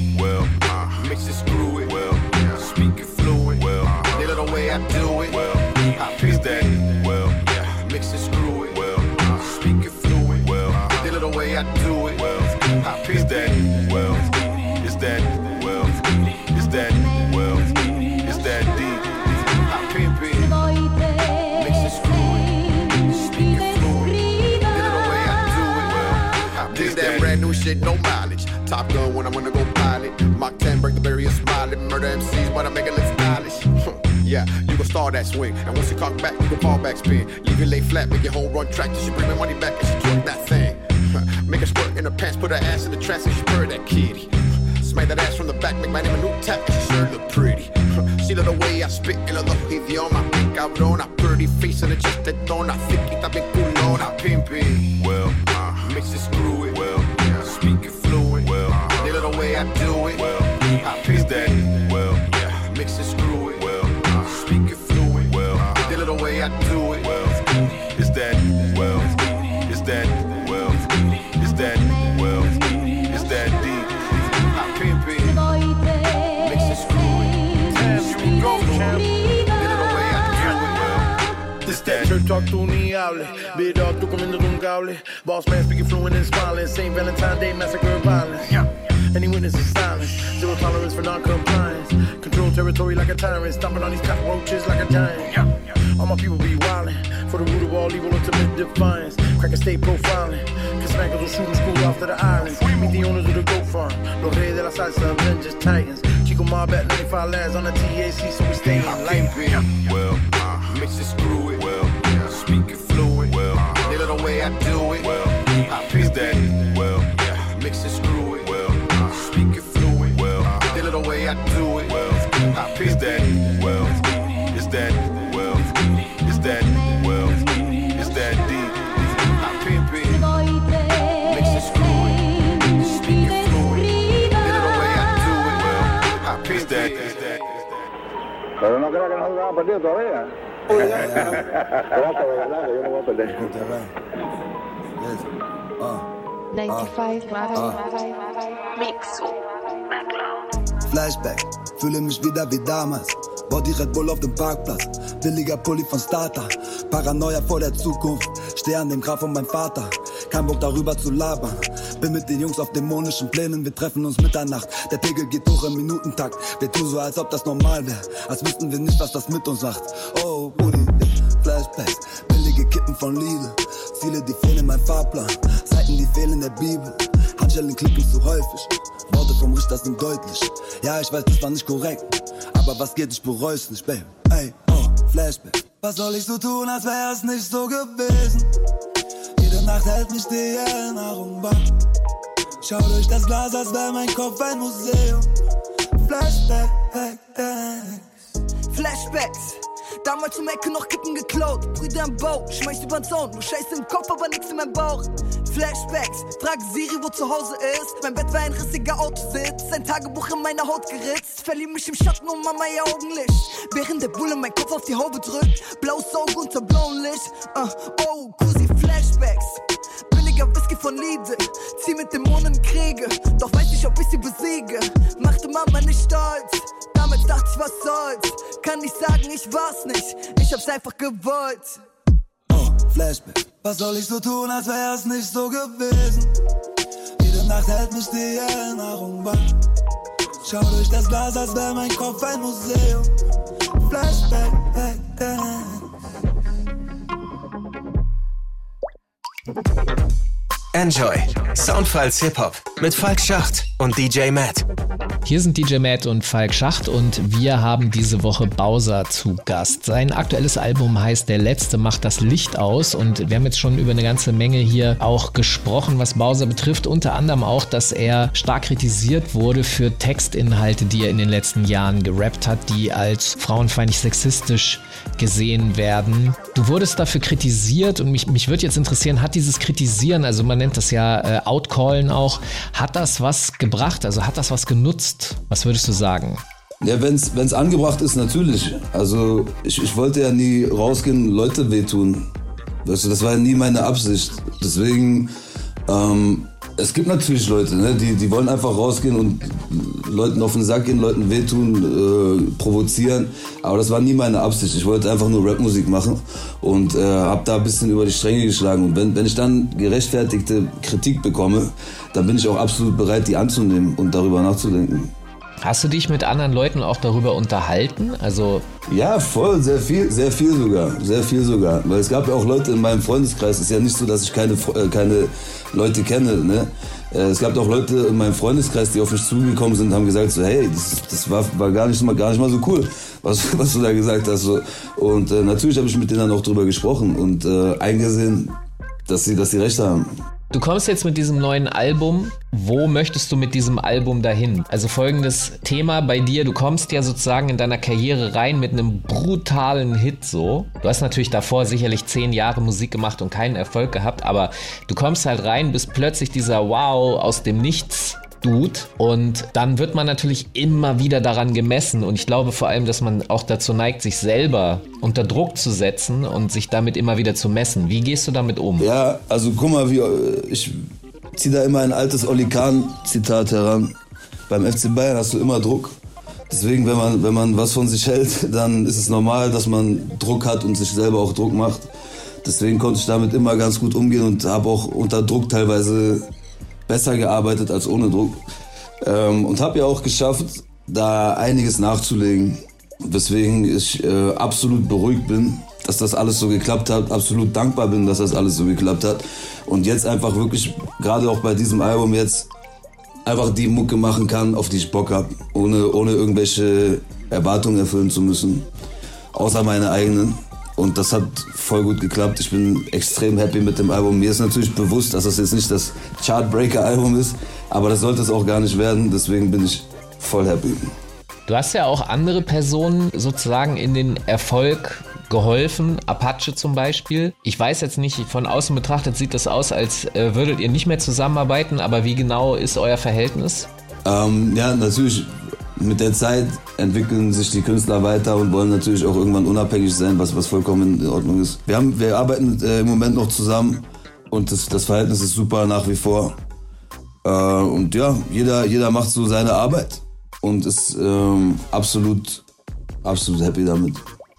shit, no mileage. Top gun when I'm gonna go pilot. Mach 10, break the barrier, smiling. Murder MCs, but I make it look stylish. yeah, you can start that swing. And once you cock back, you can fall back spin. Leave it lay flat, make your whole run track till she bring my money back and she twerk that thing. make her squirt in her pants, put her ass in the trance and she purr that kitty. Smack that ass from the back, make my name a new tap. She sure look pretty. She love the way I spit y los dos idiomas. Bien cabrona, pretty face and te dona. Fiquita bien culona, pimpy. Well, uh, mix it, screw it. Well. Speak it fluent. Well, uh, they love the way I do it. Well, I pimp that. Well, yeah. mix it, screw it. Well, uh, speak it fluent. Well, uh, they love the way I do it. Well, is that well? Is that well? Is that well? Is that deep? I pimp it. Mix it, screw it. You go, champ. The way I do it. Well, This that church talk tú ni hable. Big dog, tú comiendo un cable. Boss man speaking fluent and smiling. St. Valentine's Day massacre of violence. Any witness is silence. Zero tolerance for non-compliance. Control territory like a tyrant. Stomping on these cockroaches like a giant. All my people be wildin'. For the root of all evil, ultimate defiance. Crack a state profiling. Cause smackers will shoot them school off to the islands. Meet the owners of the goat farm. Los Reyes de la Salsa, Avengers, Titans. Chico Mob at 95 lands on the TAC, so we stay in life. Well, uh, mix it, screw it. Well, I do it. Well, I pimp that. Well, yeah. mix it, screw it. Well, uh, speak it fluent. Well, uh, they love the way I do it. Well, I pimp that. Well, is that well? Is that well? Is that deep? I pimp it. Mix it, screw it. Speak it fluent. They love the way I do it. Well, I pimp that Pero no creo que nosotros hemos perdido todavía. A perder, yo no voy a perder. 95 Mix. Flashback, fühle mich wieder wie damals. Body Red Bull auf dem Parkplatz, billiger Pulli von Starter. Paranoia vor der Zukunft, steh an dem Grab von meinem Vater. Kein Bock darüber zu labern. Bin mit den Jungs auf dämonischen Plänen, wir treffen uns Mitternacht. Der Pegel geht hoch im Minutentakt. Wir tun so, als ob das normal wäre. Als wüssten wir nicht, was das mit uns macht. Oh, Buddy, Flashbacks, billige Kippen von Lidl. Ziele, die fehlen in meinem Fahrplan. Seiten, die fehlen der Bibel. Handschellen klicken zu häufig. Worte vom Richter sind deutlich. Ja, ich weiß, das war nicht korrekt. Aber was geht, ich bereu's nicht, baby. Ey, oh, Flashback. Was soll ich so tun, als wär's nicht so gewesen? Jede Nacht hält mich die Erinnerung wach. Schau durch das Glas, als wär mein Kopf ein Museum. Flashback, Flashbacks. Damals zum Ecke noch Kippen geklaut. Brüder im Bau, schmeißt übern Zaun. Nur Scheiße im Kopf, aber nix in meinem Bauch. Flashbacks, frag Siri, wo zu Hause ist. Mein Bett war ein rissiger Autositz. Ein Tagebuch in meiner Haut geritzt. Verlieb mich im Schatten um Mama ihr Augenlicht. Während der Bulle mein Kopf auf die Haube drückt. Blaues Auge unter blauem Licht. Uh, oh, Kusi, Flashbacks. Billiger Whisky von Lidl. Zieh mit Dämonen Kriege. Doch weiß nicht, ob ich sie besiege. Machte Mama nicht stolz. Damals dachte ich, was soll's. Kann nicht sagen, ich war's nicht. Ich hab's einfach gewollt. Oh, Flashback. Was soll ich so tun, als wär's nicht so gewesen? Jede Nacht hält mich die Erinnerung wach. Schau durch das Glas, als wär mein Kopf ein Museum. Flashback, back, Enjoy. Soundfiles Hip-Hop mit Falk Schacht und DJ Matt. Hier sind DJ Matt und Falk Schacht und wir haben diese Woche Bowser zu Gast. Sein aktuelles Album heißt Der Letzte macht das Licht aus und wir haben jetzt schon über eine ganze Menge hier auch gesprochen, was Bowser betrifft. Unter anderem auch, dass er stark kritisiert wurde für Textinhalte, die er in den letzten Jahren gerappt hat, die als frauenfeindlich sexistisch gesehen werden. Du wurdest dafür kritisiert und mich, mich würde jetzt interessieren, hat dieses Kritisieren, also man nennt das ja äh, Outcallen auch, hat das was gebracht? Also hat das was genutzt? Was würdest du sagen? Ja, wenn es angebracht ist, natürlich. Also ich, ich wollte ja nie rausgehen Leute wehtun. Weißt du, das war ja nie meine Absicht. Deswegen, ähm, es gibt natürlich Leute, ne, die, die wollen einfach rausgehen und Leuten auf den Sack gehen, Leuten wehtun, äh, provozieren. Aber das war nie meine Absicht. Ich wollte einfach nur Rapmusik machen und äh, habe da ein bisschen über die Stränge geschlagen. Und wenn, wenn ich dann gerechtfertigte Kritik bekomme, dann bin ich auch absolut bereit, die anzunehmen und darüber nachzudenken. Hast du dich mit anderen Leuten auch darüber unterhalten? Also ja, voll, sehr viel, sehr viel sogar, sehr viel sogar. Weil es gab ja auch Leute in meinem Freundeskreis. Es ist ja nicht so, dass ich keine, äh, keine Leute kenne. Ne? Äh, Es gab auch Leute in meinem Freundeskreis, die auf mich zugekommen sind haben gesagt so, hey, das, das war, war gar, nicht mal, gar nicht mal so cool, was, was du da gesagt hast. So. Und äh, natürlich habe ich mit denen dann auch drüber gesprochen und äh, eingesehen, dass sie, dass sie recht haben. Du kommst jetzt mit diesem neuen Album. Wo möchtest du mit diesem Album dahin? Also folgendes Thema bei dir. Du kommst ja sozusagen in deiner Karriere rein mit einem brutalen Hit so. Du hast natürlich davor sicherlich zehn Jahre Musik gemacht und keinen Erfolg gehabt, aber du kommst halt rein, bist plötzlich dieser Wow aus dem Nichts Dude. Und dann wird man natürlich immer wieder daran gemessen. Und ich glaube vor allem, dass man auch dazu neigt, sich selber unter Druck zu setzen und sich damit immer wieder zu messen. Wie gehst du damit um? Ja, also guck mal, wie, ich ziehe da immer ein altes Oli Kahn-Zitat heran. Beim FC Bayern hast du immer Druck. Deswegen, wenn man, wenn man was von sich hält, dann ist es normal, dass man Druck hat und sich selber auch Druck macht. Deswegen konnte ich damit immer ganz gut umgehen und habe auch unter Druck teilweise besser gearbeitet als ohne Druck. Ähm, und habe ja auch geschafft, da einiges nachzulegen. Weswegen ich äh, absolut beruhigt bin, dass das alles so geklappt hat. Absolut dankbar bin, dass das alles so geklappt hat. Und jetzt einfach wirklich, gerade auch bei diesem Album jetzt, einfach die Mucke machen kann, auf die ich Bock habe. Ohne, ohne irgendwelche Erwartungen erfüllen zu müssen. Außer meine eigenen. Und das hat voll gut geklappt. Ich bin extrem happy mit dem Album. Mir ist natürlich bewusst, dass das jetzt nicht das Chartbreaker-Album ist, aber das sollte es auch gar nicht werden. Deswegen bin ich voll happy. Du hast ja auch andere Personen sozusagen in den Erfolg geholfen, Apache zum Beispiel. Ich weiß jetzt nicht, von außen betrachtet sieht das aus, als äh, würdet ihr nicht mehr zusammenarbeiten, aber wie genau ist euer Verhältnis? Ähm, ja, natürlich mit der Zeit entwickeln sich die Künstler weiter und wollen natürlich auch irgendwann unabhängig sein, was, was vollkommen in Ordnung ist. Wir, haben, wir arbeiten äh, im Moment noch zusammen und das, das Verhältnis ist super nach wie vor. Äh, und ja, jeder, jeder macht so seine Arbeit und ist ähm, absolut, absolut happy damit.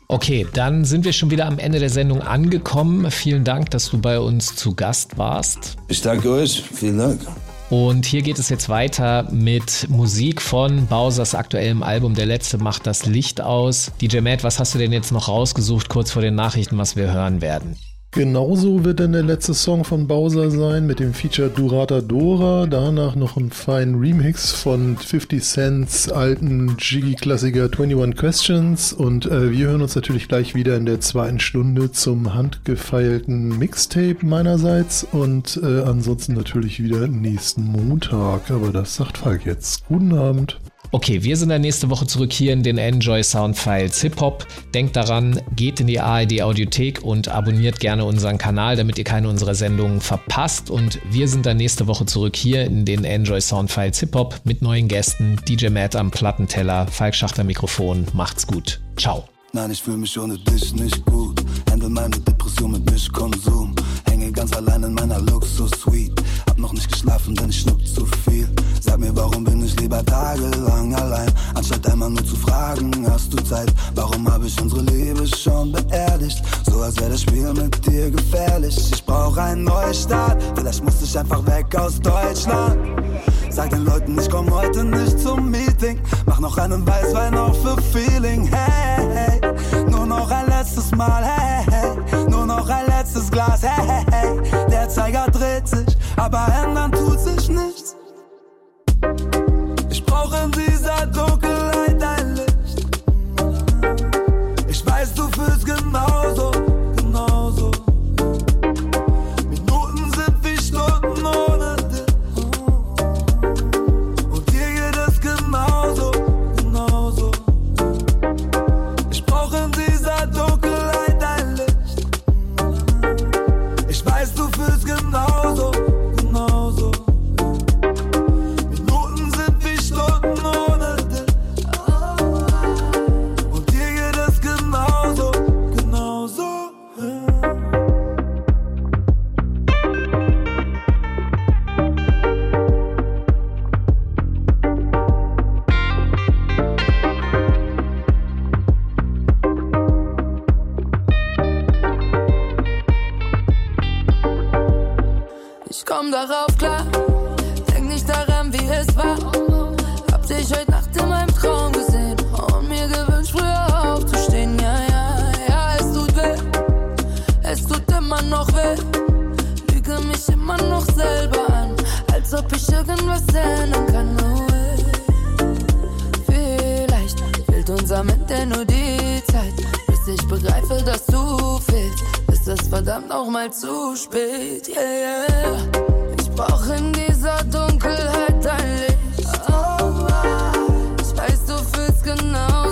Okay, dann sind wir schon wieder am Ende der Sendung angekommen. Vielen Dank, dass du bei uns zu Gast warst. Ich danke euch. Vielen Dank. Und hier geht es jetzt weiter mit Musik von Bowsers aktuellem Album Der Letzte macht das Licht aus. DJ Matt, was hast du denn jetzt noch rausgesucht, kurz vor den Nachrichten, was wir hören werden? Genauso wird dann der letzte Song von Bowser sein mit dem Feature Durata Dora. Danach noch ein feinen Remix von 50 Cents alten Jiggy-Klassiker 21 Questions. Und äh, wir hören uns natürlich gleich wieder in der zweiten Stunde zum handgefeilten Mixtape meinerseits. Und äh, ansonsten natürlich wieder nächsten Montag. Aber das sagt Falk jetzt. Guten Abend. Okay, wir sind dann nächste Woche zurück hier in den Enjoy Soundfiles Hip Hop. Denkt daran, geht in die ARD Audiothek und abonniert gerne unseren Kanal, damit ihr keine unserer Sendungen verpasst. Und wir sind dann nächste Woche zurück hier in den Enjoy Soundfiles Hip Hop mit neuen Gästen. DJ Matt am Plattenteller, Falk Schachter Mikrofon. Macht's gut. Ciao. Nein, ich fühl mich ohne dich nicht gut. Handle meine Depression mit Mischkonsum. Hänge ganz allein in meiner Luxus-Suite. Noch nicht geschlafen, denn ich schnuck zu viel. Sag mir, warum bin ich lieber tagelang allein? Anstatt einmal nur zu fragen, hast du Zeit? Warum hab ich unsere Liebe schon beerdigt? So als wäre das Spiel mit dir gefährlich. Ich brauch einen Neustart. Vielleicht muss ich einfach weg aus Deutschland. Sag den Leuten, ich komm heute nicht zum Meeting. Mach noch einen Weißwein auf für Feeling. Hey, hey, nur noch ein letztes Mal. Hey, hey, nur noch ein letztes Glas. Hey, hey, hey. Der Zeiger dreht sich, aber ändern tut sich nichts. Ich irgendwas ändern kann. Ey. Vielleicht fehlt uns am Ende nur die Zeit, bis ich begreife, dass du fehlst. Ist es verdammt noch mal zu spät, yeah, yeah. brauch in dieser Dunkelheit dein Licht. Oh, ich weiß, du fühlst genauso,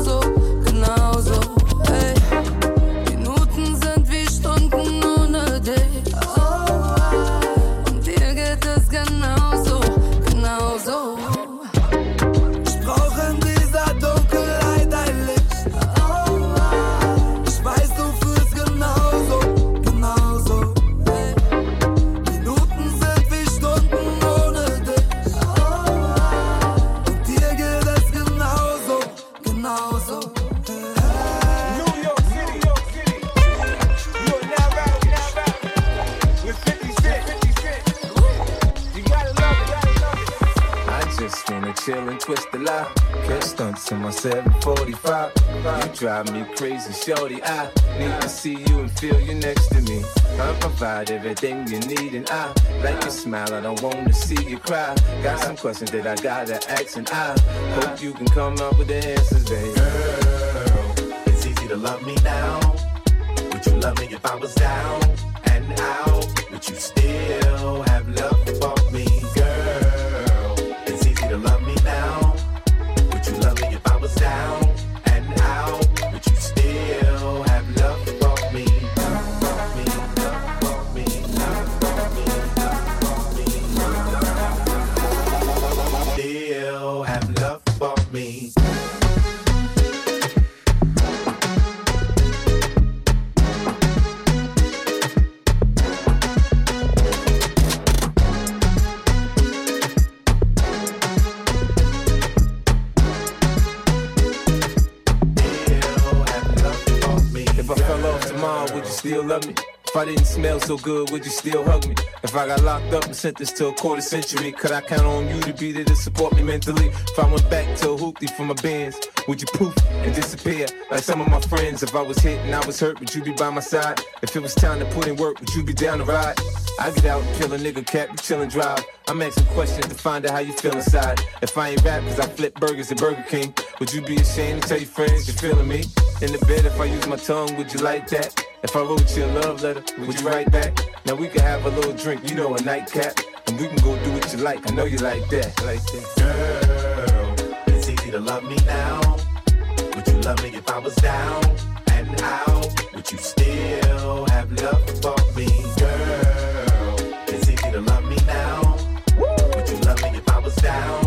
drive me crazy, shorty. I need to see you and feel you next to me. I provide everything you need, and I like your smile. I don't wanna see you cry. Got some questions that I gotta ask, and I hope you can come up with the answers, baby. Girl, it's easy to love me now. Would you love me if I was down and out? Would you still so good, would you still hug me? If I got locked up and sentenced to a quarter century, could I count on you to be there to support me mentally? If I went back to a hoopty for my bands, would you poof and disappear like some of my friends? If I was hit and I was hurt, would you be by my side? If it was time to put in work, would you be down to ride? I get out and kill a nigga, cap, you chill and drive. I'm asking questions to find out how you feel inside. If I ain't rap, cause I flip burgers at Burger King, would you be ashamed to tell your friends you're feeling me? In the bed, if I use my tongue, would you like that? If I wrote you a love letter, would you write back? Now we can have a little drink, you know, a nightcap, and we can go do what you like. I know you like that, like that. Girl, it's easy to love me now. Would you love me if I was down and out? Would you still have love for me, girl? It's easy to love me now. Would you love me if I was down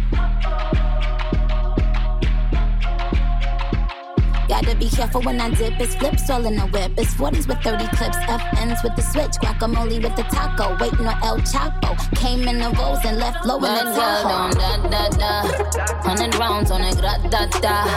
Gotta be careful when I dip. It's flips all in the whip. It's 40s with 30 clips. FNs with the switch. Guacamole with the taco. Waiting on El Chapo. Came in the rolls and left low in the Tahoe. da, da, da. Hundred rounds on a grat, da, da.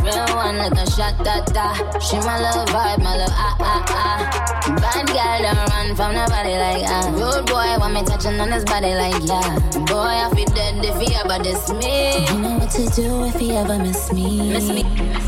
Real one like a shot, da, da. She my little vibe, my little ah, ah, ah. Bad girl don't run from nobody like ah. Rude boy want me touching on his body like yeah. Boy, I feel dead if he ever diss me. You know what to do if he ever miss me. Miss me.